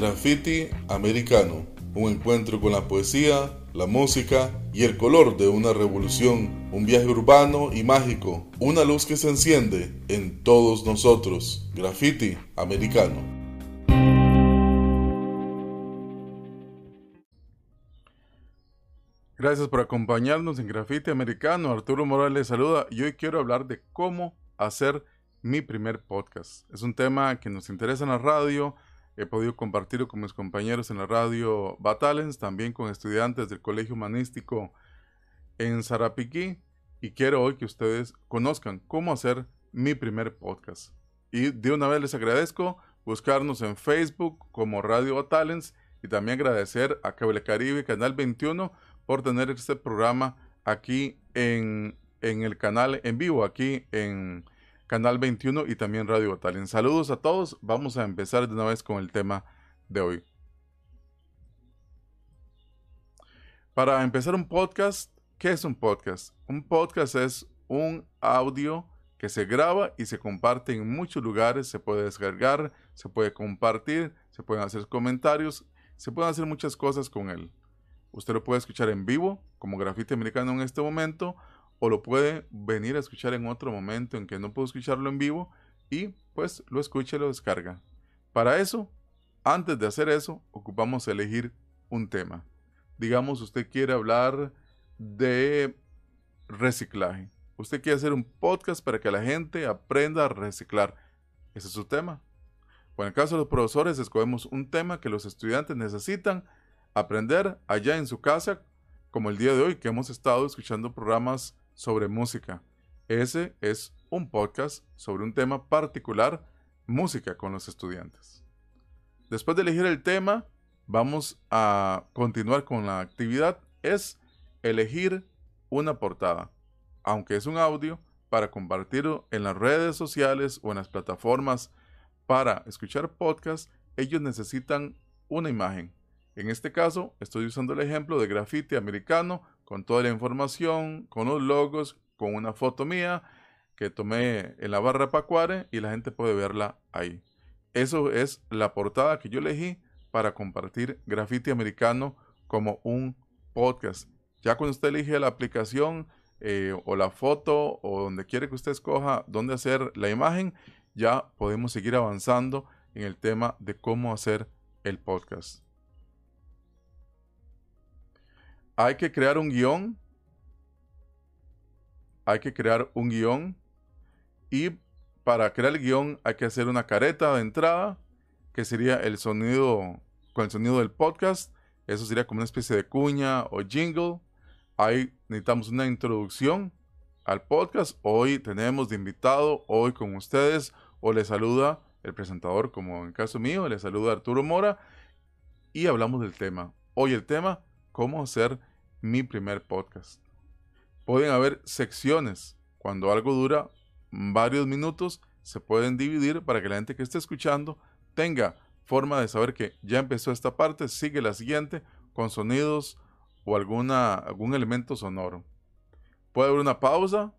Graffiti Americano, un encuentro con la poesía, la música y el color de una revolución, un viaje urbano y mágico, una luz que se enciende en todos nosotros. Graffiti Americano. Gracias por acompañarnos en Graffiti Americano. Arturo Morales saluda y hoy quiero hablar de cómo hacer mi primer podcast. Es un tema que nos interesa en la radio, He podido compartirlo con mis compañeros en la radio Batalens, también con estudiantes del Colegio Humanístico en Sarapiquí. Y quiero hoy que ustedes conozcan cómo hacer mi primer podcast. Y de una vez les agradezco buscarnos en Facebook como Radio Batalens y también agradecer a Cable Caribe Canal 21 por tener este programa aquí en, en el canal en vivo, aquí en Canal 21 y también Radio Batalien. Saludos a todos. Vamos a empezar de una vez con el tema de hoy. Para empezar un podcast, ¿qué es un podcast? Un podcast es un audio que se graba y se comparte en muchos lugares, se puede descargar, se puede compartir, se pueden hacer comentarios, se pueden hacer muchas cosas con él. Usted lo puede escuchar en vivo, como Grafite Americano en este momento, o lo puede venir a escuchar en otro momento en que no puedo escucharlo en vivo y pues lo escucha y lo descarga. Para eso, antes de hacer eso, ocupamos elegir un tema. Digamos, usted quiere hablar de reciclaje. Usted quiere hacer un podcast para que la gente aprenda a reciclar. Ese es su tema. O en el caso de los profesores, escogemos un tema que los estudiantes necesitan aprender allá en su casa, como el día de hoy que hemos estado escuchando programas sobre música. Ese es un podcast sobre un tema particular, música con los estudiantes. Después de elegir el tema, vamos a continuar con la actividad. Es elegir una portada, aunque es un audio, para compartirlo en las redes sociales o en las plataformas para escuchar podcast, ellos necesitan una imagen. En este caso, estoy usando el ejemplo de grafiti americano con toda la información, con los logos, con una foto mía que tomé en la barra Pacuare y la gente puede verla ahí. Eso es la portada que yo elegí para compartir Graffiti Americano como un podcast. Ya cuando usted elige la aplicación eh, o la foto o donde quiere que usted escoja dónde hacer la imagen, ya podemos seguir avanzando en el tema de cómo hacer el podcast hay que crear un guion. Hay que crear un guion. Y para crear el guion hay que hacer una careta de entrada, que sería el sonido, con el sonido del podcast. Eso sería como una especie de cuña o jingle. Ahí necesitamos una introducción al podcast. Hoy tenemos de invitado, hoy con ustedes, o le saluda el presentador, como en el caso mío, le saluda Arturo Mora, y hablamos del tema. Hoy el tema, cómo hacer mi primer podcast. Pueden haber secciones. Cuando algo dura varios minutos, se pueden dividir para que la gente que esté escuchando tenga forma de saber que ya empezó esta parte, sigue la siguiente con sonidos o alguna, algún elemento sonoro. Puede haber una pausa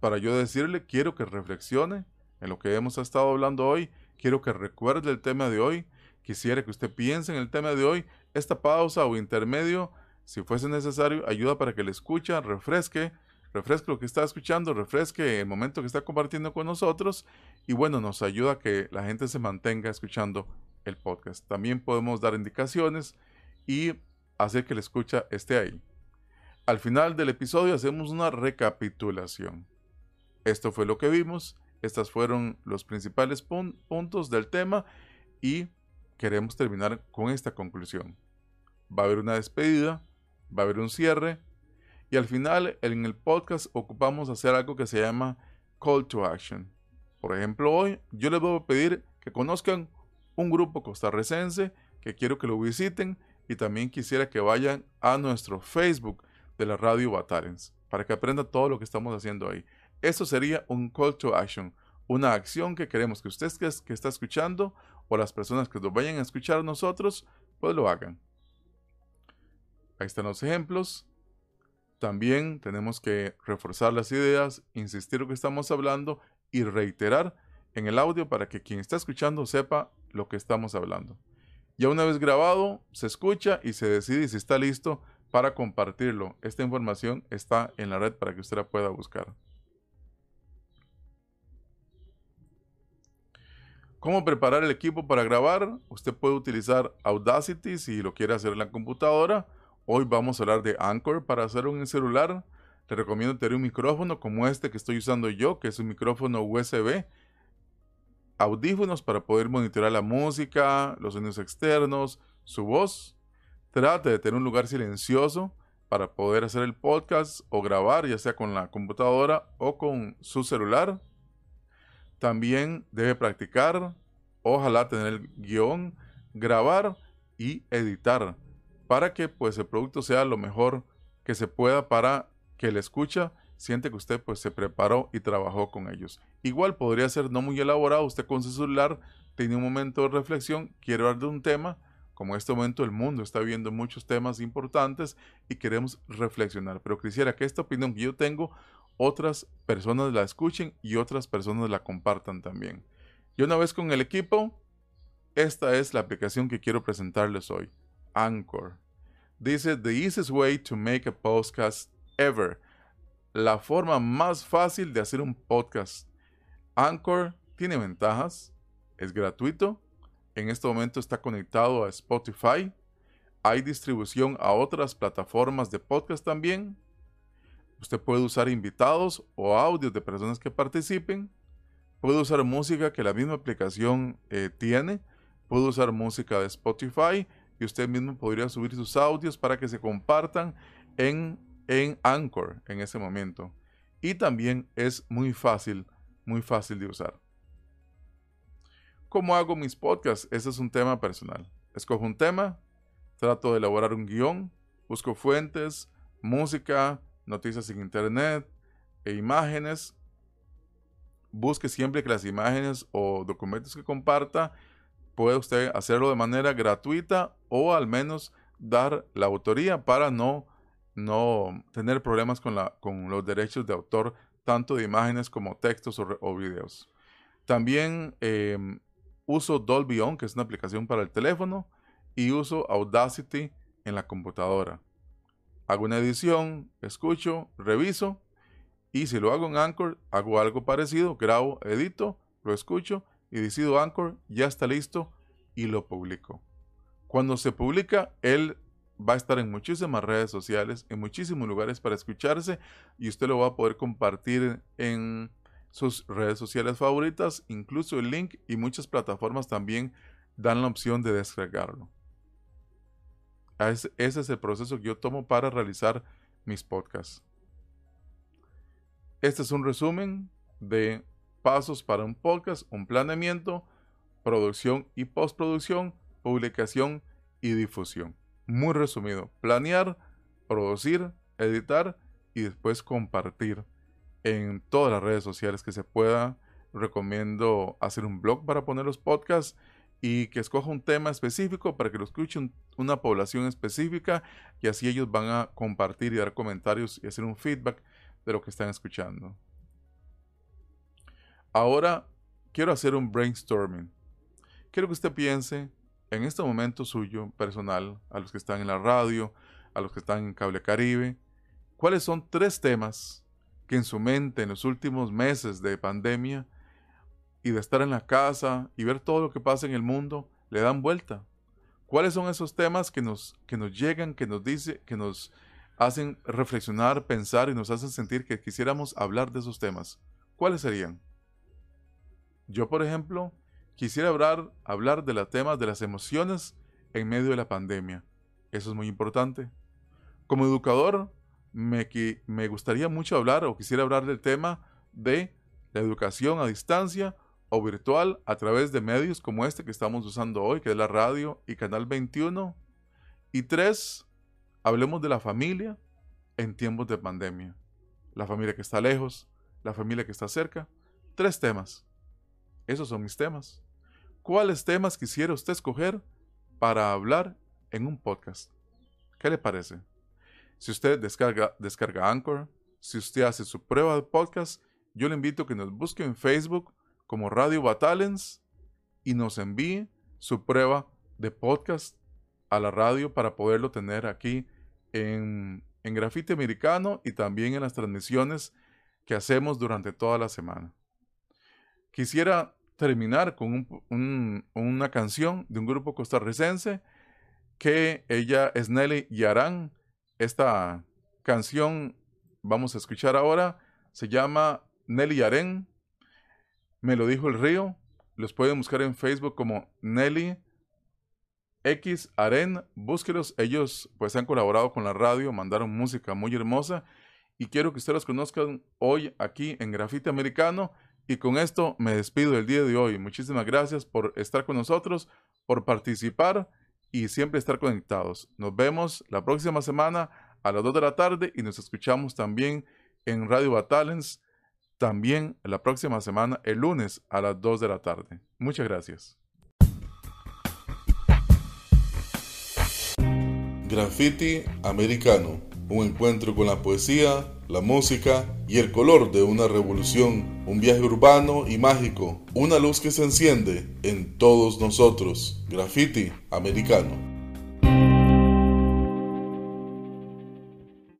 para yo decirle, quiero que reflexione en lo que hemos estado hablando hoy, quiero que recuerde el tema de hoy, quisiera que usted piense en el tema de hoy, esta pausa o intermedio si fuese necesario, ayuda para que le escucha, refresque, refresque lo que está escuchando, refresque el momento que está compartiendo con nosotros y bueno, nos ayuda a que la gente se mantenga escuchando el podcast. También podemos dar indicaciones y hacer que la escucha esté ahí. Al final del episodio hacemos una recapitulación. Esto fue lo que vimos, estos fueron los principales puntos del tema y queremos terminar con esta conclusión. Va a haber una despedida, va a haber un cierre y al final en el podcast ocupamos hacer algo que se llama call to action. Por ejemplo, hoy yo les voy a pedir que conozcan un grupo costarricense que quiero que lo visiten y también quisiera que vayan a nuestro Facebook de la radio Batalens para que aprendan todo lo que estamos haciendo ahí. Eso sería un call to action, una acción que queremos que ustedes que, que está escuchando o las personas que nos vayan a escuchar nosotros, pues lo hagan. Ahí están los ejemplos. También tenemos que reforzar las ideas, insistir lo que estamos hablando y reiterar en el audio para que quien está escuchando sepa lo que estamos hablando. Ya una vez grabado, se escucha y se decide si está listo para compartirlo. Esta información está en la red para que usted la pueda buscar. ¿Cómo preparar el equipo para grabar? Usted puede utilizar Audacity si lo quiere hacer en la computadora. Hoy vamos a hablar de Anchor para hacerlo en el celular. Te recomiendo tener un micrófono como este que estoy usando yo, que es un micrófono USB. Audífonos para poder monitorear la música, los sonidos externos, su voz. Trate de tener un lugar silencioso para poder hacer el podcast o grabar, ya sea con la computadora o con su celular. También debe practicar, ojalá tener el guion, grabar y editar para que pues el producto sea lo mejor que se pueda para que el escucha siente que usted pues se preparó y trabajó con ellos. Igual podría ser no muy elaborado, usted con su celular tiene un momento de reflexión, quiere hablar de un tema, como en este momento el mundo está viendo muchos temas importantes y queremos reflexionar, pero quisiera que esta opinión que yo tengo otras personas la escuchen y otras personas la compartan también. Y una vez con el equipo, esta es la aplicación que quiero presentarles hoy, Anchor. Dice, The easiest way to make a podcast ever. La forma más fácil de hacer un podcast. Anchor tiene ventajas, es gratuito, en este momento está conectado a Spotify, hay distribución a otras plataformas de podcast también, Usted puede usar invitados o audios de personas que participen. Puede usar música que la misma aplicación eh, tiene. Puede usar música de Spotify y usted mismo podría subir sus audios para que se compartan en, en Anchor en ese momento. Y también es muy fácil, muy fácil de usar. ¿Cómo hago mis podcasts? Ese es un tema personal. Escojo un tema, trato de elaborar un guion, busco fuentes, música, noticias en internet e imágenes. Busque siempre que las imágenes o documentos que comparta puede usted hacerlo de manera gratuita o al menos dar la autoría para no, no tener problemas con, la, con los derechos de autor, tanto de imágenes como textos o, videos. También em, uso Dolby On, que es una aplicación para el teléfono, y uso Audacity en la computadora hago una edición, escucho, reviso y si lo hago en Anchor, hago algo parecido, grabo, edito, lo escucho y decido Anchor, ya está listo y lo publico. Cuando se publica, él va a estar en muchísimas redes sociales, en muchísimos lugares para escucharse y usted lo va a poder compartir en sus redes sociales favoritas, incluso el link y muchas plataformas también dan la opción de descargarlo. Ese es el proceso que yo tomo para realizar mis podcasts. Este es un resumen de pasos para un podcast, un planeamiento, producción y postproducción, publicación y difusión. Muy resumido, planear, producir, editar y después compartir en todas las redes sociales que se pueda. Recomiendo hacer un blog para poner los podcasts y que escoja un tema específico para que lo escuche una población específica y así ellos van a compartir y dar comentarios y hacer un feedback de lo que están escuchando. Ahora quiero hacer un brainstorming. Quiero que usted piense en este momento suyo personal, a los que están en la radio, a los que están en Cable Caribe, cuáles son tres temas que en su mente en los últimos meses de pandemia y de estar en la casa y ver todo lo que pasa en el mundo, le dan vuelta. ¿Cuáles son esos temas que nos, que nos llegan, que nos dice, que nos hacen reflexionar, pensar y nos hacen sentir que quisiéramos hablar de esos temas? ¿Cuáles serían? Yo, por ejemplo, quisiera hablar, hablar de los temas de las emociones en medio de la pandemia. Eso es muy importante. Como educador, me, me gustaría mucho hablar o quisiera hablar del tema de la educación a distancia o virtual a través de medios como este que estamos usando hoy, que es la radio y Canal 21. Y tres, hablemos de la familia en tiempos de pandemia. La familia que está lejos, la familia que está cerca. Tres temas. Esos son mis temas. ¿Cuáles temas quisiera usted escoger para hablar en un podcast? ¿Qué le parece? Si usted descarga, descarga Anchor, si usted hace su prueba de podcast, yo le invito a que nos busque en Facebook como Radio Batalens y nos envíe su prueba de podcast a la radio para poderlo tener aquí en, en Grafite Americano y también en las transmisiones que hacemos durante toda la semana. Quisiera terminar con una canción de un grupo costarricense que ella es Nelly Yarán. Esta canción vamos a escuchar ahora se llama Nelly Yarén. Me lo dijo el río. Los pueden buscar en Facebook como Nelly X Aren. Búsquelos. Ellos pues han colaborado con la radio, mandaron música muy hermosa y quiero que ustedes los conozcan hoy aquí en Grafite Americano. Y con esto me despido del día de hoy. Muchísimas gracias por estar con nosotros, por participar y siempre estar conectados. Nos vemos la próxima semana a las 2 de la tarde y nos escuchamos también en Radio Batalens, también la próxima semana, el lunes a las 2 de la tarde. Muchas gracias. Graffiti Americano, un encuentro con la poesía, la música y el color de una revolución, un viaje urbano y mágico, una luz que se enciende en todos nosotros. Graffiti Americano.